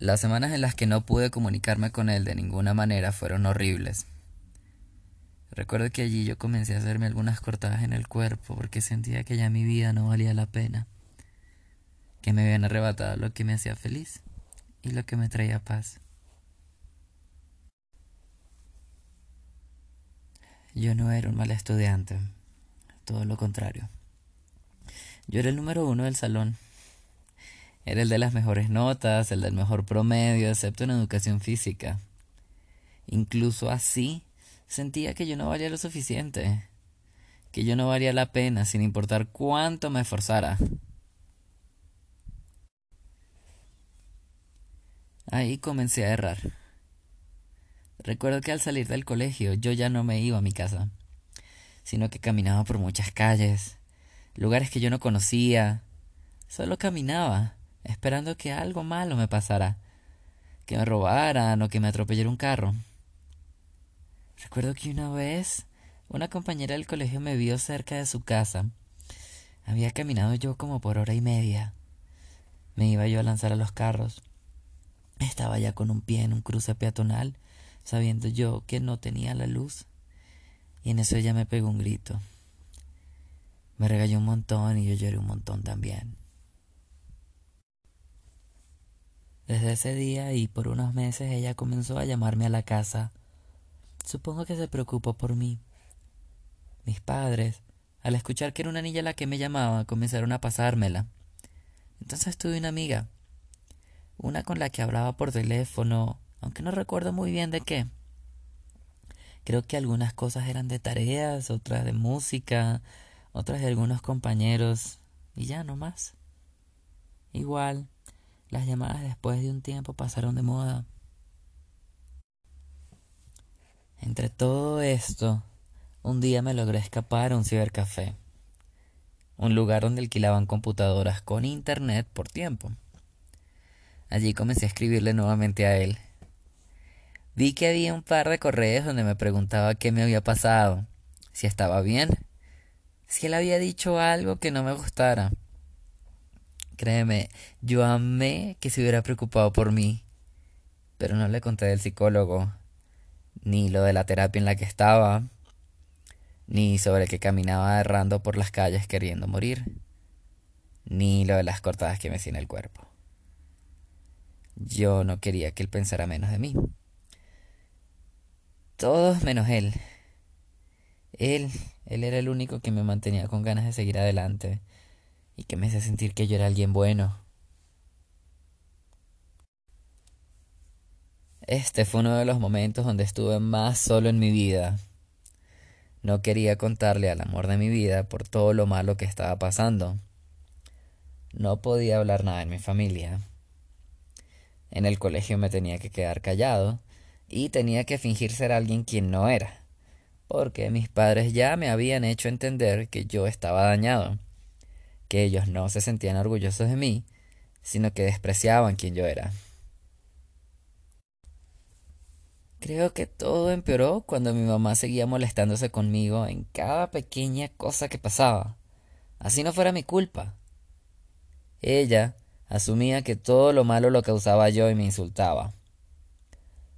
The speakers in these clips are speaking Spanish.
Las semanas en las que no pude comunicarme con él de ninguna manera fueron horribles. Recuerdo que allí yo comencé a hacerme algunas cortadas en el cuerpo porque sentía que ya mi vida no valía la pena, que me habían arrebatado lo que me hacía feliz y lo que me traía paz. Yo no era un mal estudiante, todo lo contrario. Yo era el número uno del salón era el de las mejores notas, el del mejor promedio, excepto en educación física. Incluso así sentía que yo no valía lo suficiente, que yo no valía la pena sin importar cuánto me esforzara. Ahí comencé a errar. Recuerdo que al salir del colegio yo ya no me iba a mi casa, sino que caminaba por muchas calles, lugares que yo no conocía, solo caminaba esperando que algo malo me pasara, que me robaran o que me atropellara un carro. Recuerdo que una vez una compañera del colegio me vio cerca de su casa. Había caminado yo como por hora y media. Me iba yo a lanzar a los carros. Estaba ya con un pie en un cruce peatonal, sabiendo yo que no tenía la luz. Y en eso ella me pegó un grito. Me regaló un montón y yo lloré un montón también. Desde ese día y por unos meses ella comenzó a llamarme a la casa. Supongo que se preocupó por mí. Mis padres, al escuchar que era una niña la que me llamaba, comenzaron a pasármela. Entonces tuve una amiga, una con la que hablaba por teléfono, aunque no recuerdo muy bien de qué. Creo que algunas cosas eran de tareas, otras de música, otras de algunos compañeros, y ya no más. Igual, las llamadas después de un tiempo pasaron de moda. Entre todo esto, un día me logré escapar a un cibercafé, un lugar donde alquilaban computadoras con internet por tiempo. Allí comencé a escribirle nuevamente a él. Vi que había un par de correos donde me preguntaba qué me había pasado, si estaba bien, si él había dicho algo que no me gustara. Créeme, yo amé que se hubiera preocupado por mí, pero no le conté del psicólogo, ni lo de la terapia en la que estaba, ni sobre que caminaba errando por las calles queriendo morir, ni lo de las cortadas que me hacía en el cuerpo. Yo no quería que él pensara menos de mí. Todos menos él. Él, él era el único que me mantenía con ganas de seguir adelante y que me hace sentir que yo era alguien bueno. Este fue uno de los momentos donde estuve más solo en mi vida. No quería contarle al amor de mi vida por todo lo malo que estaba pasando. No podía hablar nada en mi familia. En el colegio me tenía que quedar callado y tenía que fingir ser alguien quien no era, porque mis padres ya me habían hecho entender que yo estaba dañado que ellos no se sentían orgullosos de mí, sino que despreciaban quien yo era. Creo que todo empeoró cuando mi mamá seguía molestándose conmigo en cada pequeña cosa que pasaba, así no fuera mi culpa. Ella asumía que todo lo malo lo causaba yo y me insultaba.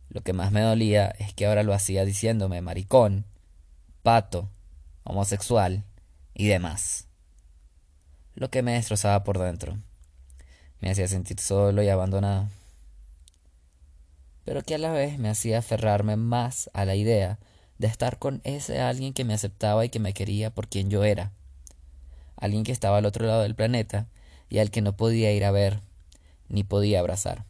Lo que más me dolía es que ahora lo hacía diciéndome maricón, pato, homosexual y demás lo que me destrozaba por dentro. Me hacía sentir solo y abandonado. Pero que a la vez me hacía aferrarme más a la idea de estar con ese alguien que me aceptaba y que me quería por quien yo era. Alguien que estaba al otro lado del planeta y al que no podía ir a ver, ni podía abrazar.